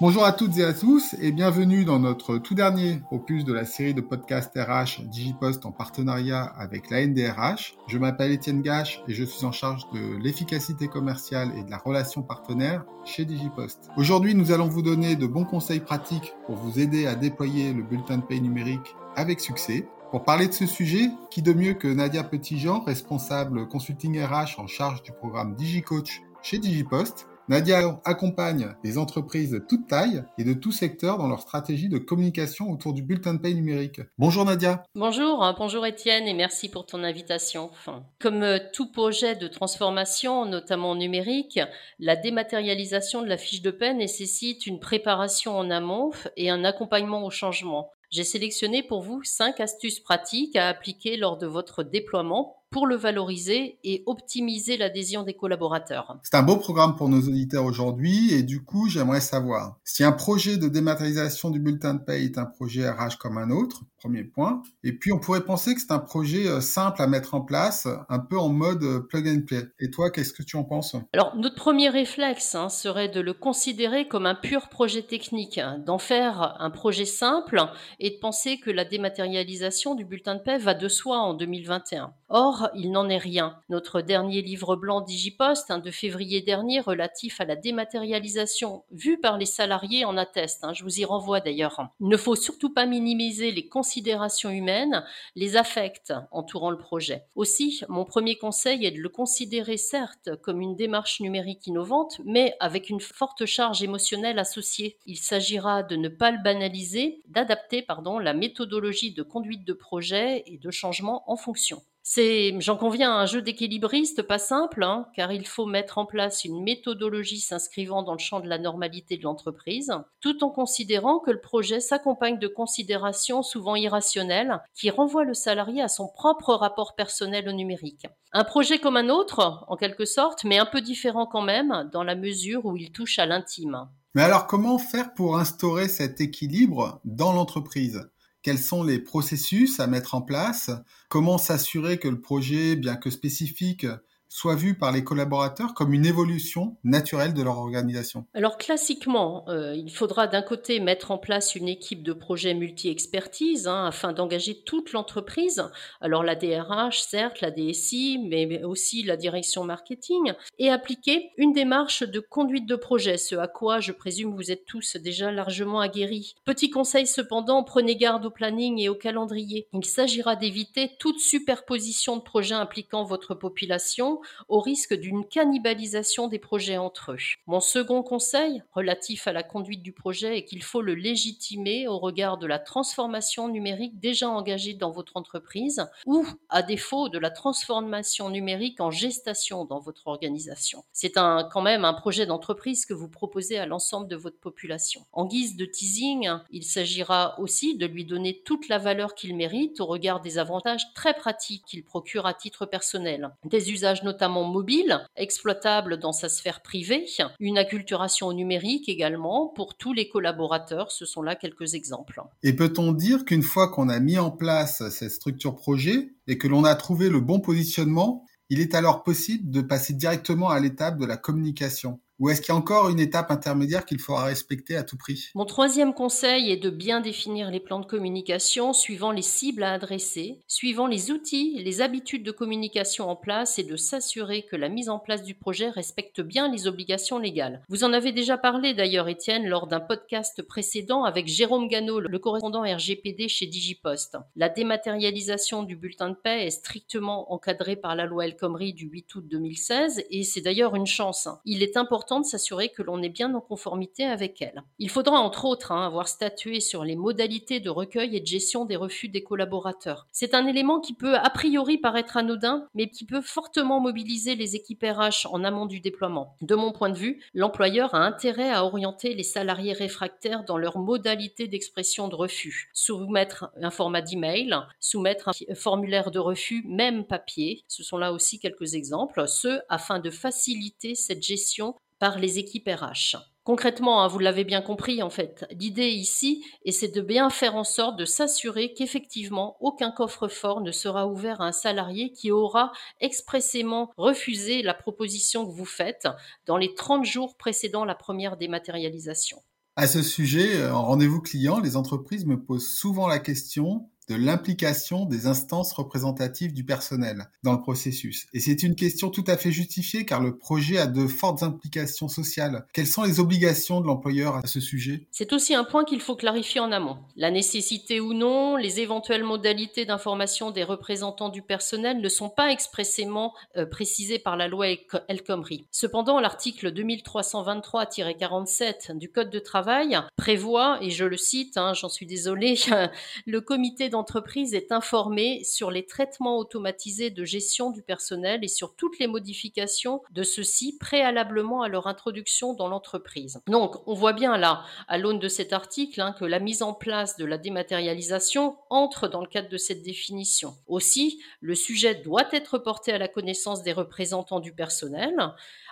Bonjour à toutes et à tous et bienvenue dans notre tout dernier opus de la série de podcasts RH Digipost en partenariat avec la NDRH. Je m'appelle Étienne Gache et je suis en charge de l'efficacité commerciale et de la relation partenaire chez Digipost. Aujourd'hui, nous allons vous donner de bons conseils pratiques pour vous aider à déployer le bulletin de paye numérique avec succès. Pour parler de ce sujet, qui de mieux que Nadia Petitjean, responsable consulting RH en charge du programme DigiCoach chez Digipost, Nadia accompagne des entreprises de toute taille et de tout secteur dans leur stratégie de communication autour du bulletin de paye numérique. Bonjour Nadia. Bonjour, hein, bonjour Étienne et merci pour ton invitation. comme euh, tout projet de transformation, notamment numérique, la dématérialisation de la fiche de paie nécessite une préparation en amont et un accompagnement au changement. J'ai sélectionné pour vous cinq astuces pratiques à appliquer lors de votre déploiement pour le valoriser et optimiser l'adhésion des collaborateurs. C'est un beau programme pour nos auditeurs aujourd'hui et du coup, j'aimerais savoir si un projet de dématérialisation du bulletin de paie est un projet RH comme un autre, premier point, et puis on pourrait penser que c'est un projet euh, simple à mettre en place, un peu en mode euh, plug and play. Et toi, qu'est-ce que tu en penses? Alors, notre premier réflexe hein, serait de le considérer comme un pur projet technique, hein, d'en faire un projet simple et de penser que la dématérialisation du bulletin de paie va de soi en 2021. Or, il n'en est rien. Notre dernier livre blanc Digipost de février dernier relatif à la dématérialisation vue par les salariés en atteste. Hein. je vous y renvoie d'ailleurs. Il ne faut surtout pas minimiser les considérations humaines, les affects entourant le projet. Aussi, mon premier conseil est de le considérer certes comme une démarche numérique innovante, mais avec une forte charge émotionnelle associée. Il s'agira de ne pas le banaliser, d'adapter la méthodologie de conduite de projet et de changement en fonction. C'est, j'en conviens, un jeu d'équilibriste pas simple, hein, car il faut mettre en place une méthodologie s'inscrivant dans le champ de la normalité de l'entreprise, tout en considérant que le projet s'accompagne de considérations souvent irrationnelles qui renvoient le salarié à son propre rapport personnel au numérique. Un projet comme un autre, en quelque sorte, mais un peu différent quand même, dans la mesure où il touche à l'intime. Mais alors comment faire pour instaurer cet équilibre dans l'entreprise? Quels sont les processus à mettre en place, comment s'assurer que le projet, bien que spécifique, soit vu par les collaborateurs comme une évolution naturelle de leur organisation Alors classiquement, euh, il faudra d'un côté mettre en place une équipe de projet multi-expertise hein, afin d'engager toute l'entreprise. Alors la DRH, certes, la DSI, mais aussi la direction marketing, et appliquer une démarche de conduite de projet, ce à quoi je présume vous êtes tous déjà largement aguerris. Petit conseil cependant, prenez garde au planning et au calendrier. Il s'agira d'éviter toute superposition de projets impliquant votre population au risque d'une cannibalisation des projets entre eux. Mon second conseil, relatif à la conduite du projet, est qu'il faut le légitimer au regard de la transformation numérique déjà engagée dans votre entreprise ou, à défaut, de la transformation numérique en gestation dans votre organisation. C'est quand même un projet d'entreprise que vous proposez à l'ensemble de votre population. En guise de teasing, il s'agira aussi de lui donner toute la valeur qu'il mérite au regard des avantages très pratiques qu'il procure à titre personnel, des usages notamment mobile, exploitable dans sa sphère privée, une acculturation numérique également pour tous les collaborateurs. Ce sont là quelques exemples. Et peut-on dire qu'une fois qu'on a mis en place cette structure projet et que l'on a trouvé le bon positionnement, il est alors possible de passer directement à l'étape de la communication? Ou est-ce qu'il y a encore une étape intermédiaire qu'il faudra respecter à tout prix? Mon troisième conseil est de bien définir les plans de communication suivant les cibles à adresser, suivant les outils, les habitudes de communication en place et de s'assurer que la mise en place du projet respecte bien les obligations légales. Vous en avez déjà parlé d'ailleurs, Étienne, lors d'un podcast précédent avec Jérôme Gano, le correspondant RGPD chez Digipost. La dématérialisation du bulletin de paix est strictement encadrée par la loi El Khomri du 8 août 2016 et c'est d'ailleurs une chance. Il est important de s'assurer que l'on est bien en conformité avec elle. Il faudra entre autres hein, avoir statué sur les modalités de recueil et de gestion des refus des collaborateurs. C'est un élément qui peut a priori paraître anodin, mais qui peut fortement mobiliser les équipes RH en amont du déploiement. De mon point de vue, l'employeur a intérêt à orienter les salariés réfractaires dans leurs modalités d'expression de refus. Soumettre un format d'email, soumettre un formulaire de refus, même papier. Ce sont là aussi quelques exemples, ce afin de faciliter cette gestion les équipes RH. Concrètement, hein, vous l'avez bien compris en fait, l'idée ici, et c'est de bien faire en sorte de s'assurer qu'effectivement aucun coffre-fort ne sera ouvert à un salarié qui aura expressément refusé la proposition que vous faites dans les 30 jours précédant la première dématérialisation. À ce sujet, en rendez-vous client, les entreprises me posent souvent la question de l'implication des instances représentatives du personnel dans le processus. Et c'est une question tout à fait justifiée car le projet a de fortes implications sociales. Quelles sont les obligations de l'employeur à ce sujet? C'est aussi un point qu'il faut clarifier en amont. La nécessité ou non, les éventuelles modalités d'information des représentants du personnel ne sont pas expressément euh, précisées par la loi El Khomri. Cependant, l'article 2323-47 du Code de travail prévoit, et je le cite, hein, j'en suis désolée, le comité d'entreprise est informée sur les traitements automatisés de gestion du personnel et sur toutes les modifications de ceux-ci préalablement à leur introduction dans l'entreprise. Donc, on voit bien là, à l'aune de cet article, hein, que la mise en place de la dématérialisation entre dans le cadre de cette définition. Aussi, le sujet doit être porté à la connaissance des représentants du personnel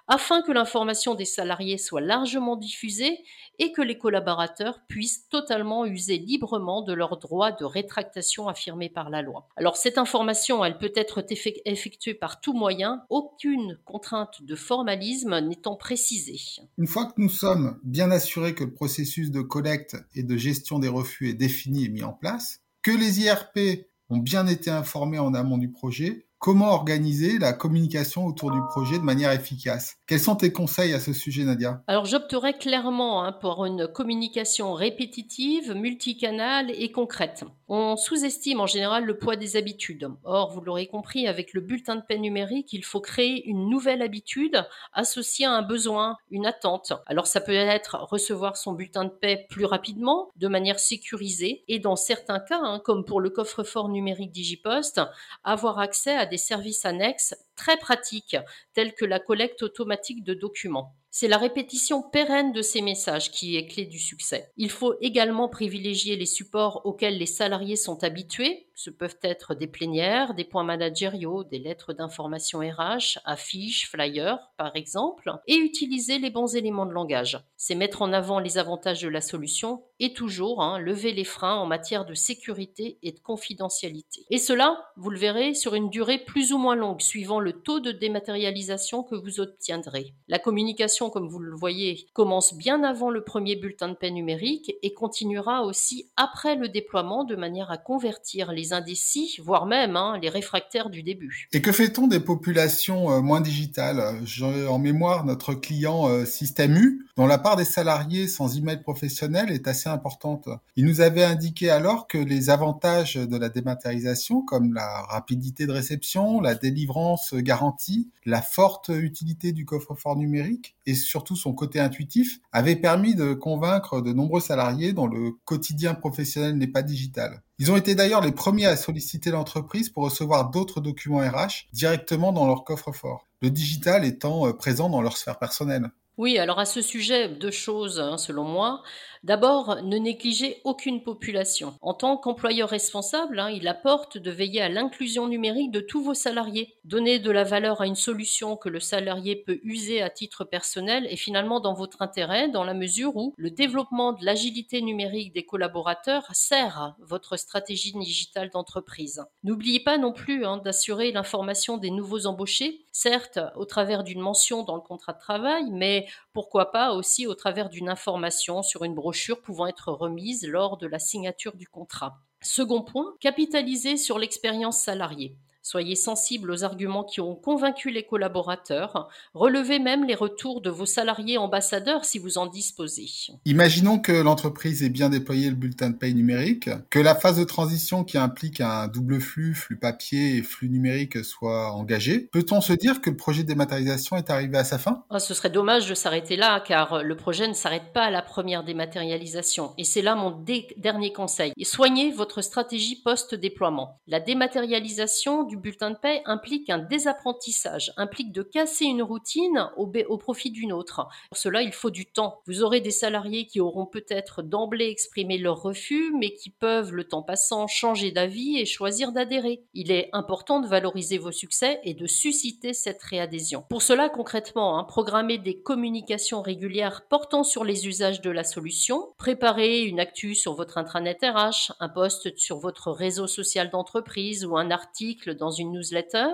afin que l'information des salariés soit largement diffusée et que les collaborateurs puissent totalement user librement de leurs droits de rétractation affirmés par la loi. Alors cette information, elle peut être effectuée par tout moyen, aucune contrainte de formalisme n'étant précisée. Une fois que nous sommes bien assurés que le processus de collecte et de gestion des refus est défini et mis en place, que les IRP ont bien été informés en amont du projet, Comment organiser la communication autour du projet de manière efficace Quels sont tes conseils à ce sujet, Nadia? Alors, j'opterais clairement hein, pour une communication répétitive, multicanale et concrète. On sous-estime en général le poids des habitudes. Or, vous l'aurez compris, avec le bulletin de paie numérique, il faut créer une nouvelle habitude associée à un besoin, une attente. Alors, ça peut être recevoir son bulletin de paie plus rapidement, de manière sécurisée, et dans certains cas, hein, comme pour le coffre-fort numérique Digipost, avoir accès à services annexes très pratiques, tels que la collecte automatique de documents. C'est la répétition pérenne de ces messages qui est clé du succès. Il faut également privilégier les supports auxquels les salariés sont habitués. Ce peuvent être des plénières, des points managériaux, des lettres d'information RH, affiches, flyers, par exemple, et utiliser les bons éléments de langage. C'est mettre en avant les avantages de la solution et toujours hein, lever les freins en matière de sécurité et de confidentialité. Et cela, vous le verrez, sur une durée plus ou moins longue, suivant le taux de dématérialisation que vous obtiendrez. La communication comme vous le voyez, commence bien avant le premier bulletin de paie numérique et continuera aussi après le déploiement de manière à convertir les indécis, voire même hein, les réfractaires du début. Et que fait-on des populations euh, moins digitales? J'ai en mémoire notre client euh, Système U, dont la part des salariés sans email professionnel est assez importante. Il nous avait indiqué alors que les avantages de la dématérialisation, comme la rapidité de réception, la délivrance garantie, la forte utilité du coffre-fort numérique et surtout son côté intuitif, avait permis de convaincre de nombreux salariés dont le quotidien professionnel n'est pas digital. Ils ont été d'ailleurs les premiers à solliciter l'entreprise pour recevoir d'autres documents RH directement dans leur coffre-fort, le digital étant euh, présent dans leur sphère personnelle. Oui, alors à ce sujet, deux choses, hein, selon moi. D'abord, ne négligez aucune population. En tant qu'employeur responsable, hein, il apporte de veiller à l'inclusion numérique de tous vos salariés. Donner de la valeur à une solution que le salarié peut user à titre personnel est finalement dans votre intérêt, dans la mesure où le développement de l'agilité numérique des collaborateurs sert votre stratégie digitale d'entreprise. N'oubliez pas non plus hein, d'assurer l'information des nouveaux embauchés, certes au travers d'une mention dans le contrat de travail, mais pourquoi pas aussi au travers d'une information sur une brochure pouvant être remise lors de la signature du contrat. Second point, capitaliser sur l'expérience salariée. Soyez sensible aux arguments qui ont convaincu les collaborateurs. Relevez même les retours de vos salariés ambassadeurs si vous en disposez. Imaginons que l'entreprise ait bien déployé le bulletin de paye numérique, que la phase de transition qui implique un double flux, flux papier et flux numérique soit engagée. Peut-on se dire que le projet de dématérialisation est arrivé à sa fin? Ah, Ce serait dommage de s'arrêter là car le projet ne s'arrête pas à la première dématérialisation. Et c'est là mon dernier conseil. Soignez votre stratégie post-déploiement. La dématérialisation du bulletin de paie implique un désapprentissage, implique de casser une routine au, profit d'une autre. Pour cela, il faut du temps. Vous aurez des salariés qui auront peut-être d'emblée exprimé leur refus, mais qui peuvent, le temps passant, changer d'avis et choisir d'adhérer. Il est important de valoriser vos succès et de susciter cette réadhésion. Pour cela, concrètement, hein, programmer des communications régulières portant sur les usages de la solution, préparer une actu sur votre intranet RH, un post sur votre réseau social d'entreprise ou un article dans une newsletter,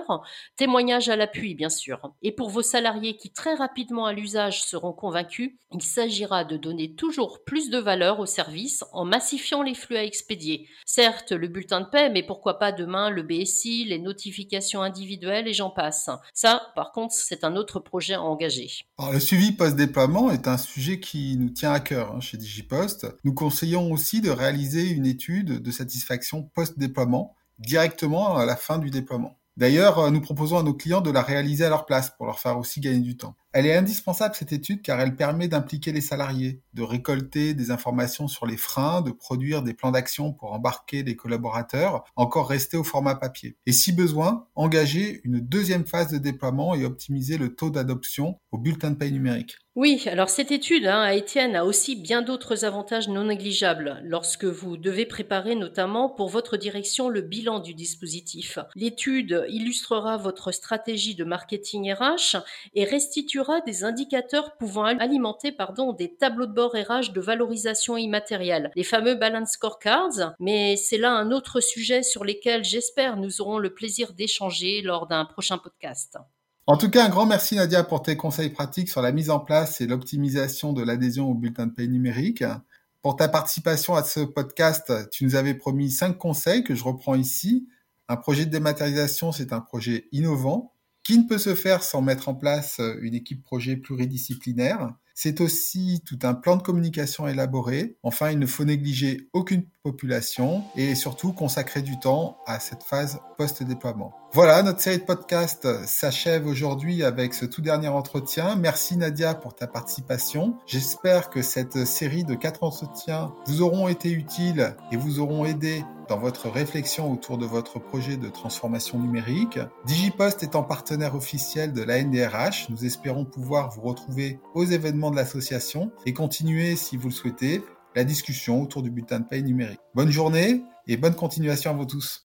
témoignage à l'appui bien sûr. Et pour vos salariés qui très rapidement à l'usage seront convaincus, il s'agira de donner toujours plus de valeur au service en massifiant les flux à expédier. Certes, le bulletin de paie, mais pourquoi pas demain le BSI, les notifications individuelles et j'en passe. Ça, par contre, c'est un autre projet à engager. Le suivi post-déploiement est un sujet qui nous tient à cœur hein, chez Digipost. Nous conseillons aussi de réaliser une étude de satisfaction post-déploiement directement à la fin du déploiement. D'ailleurs, euh, nous proposons à nos clients de la réaliser à leur place pour leur faire aussi gagner du temps. Elle est indispensable cette étude car elle permet d'impliquer les salariés, de récolter des informations sur les freins, de produire des plans d'action pour embarquer les collaborateurs, encore rester au format papier. Et si besoin, engager une deuxième phase de déploiement et optimiser le taux d'adoption au bulletin de paie numérique. Oui, alors cette étude hein, à Étienne a aussi bien d'autres avantages non négligeables lorsque vous devez préparer notamment pour votre direction le bilan du dispositif. L'étude illustrera votre stratégie de marketing RH et restituera des indicateurs pouvant alimenter pardon, des tableaux de bord RH de valorisation immatérielle, les fameux balance scorecards, mais c'est là un autre sujet sur lequel j'espère nous aurons le plaisir d'échanger lors d'un prochain podcast. En tout cas, un grand merci Nadia pour tes conseils pratiques sur la mise en place et l'optimisation de l'adhésion au bulletin de paie numérique. Pour ta participation à ce podcast, tu nous avais promis cinq conseils que je reprends ici. Un projet de dématérialisation, c'est un projet innovant qui ne peut se faire sans mettre en place une équipe projet pluridisciplinaire. C'est aussi tout un plan de communication élaboré. Enfin, il ne faut négliger aucune population et surtout consacrer du temps à cette phase post-déploiement. Voilà, notre série de podcasts s'achève aujourd'hui avec ce tout dernier entretien. Merci Nadia pour ta participation. J'espère que cette série de quatre entretiens vous auront été utiles et vous auront aidé dans votre réflexion autour de votre projet de transformation numérique. Digipost étant partenaire officiel de la NDRH, nous espérons pouvoir vous retrouver aux événements de l'association et continuer, si vous le souhaitez, la discussion autour du bulletin de paye numérique. Bonne journée et bonne continuation à vous tous.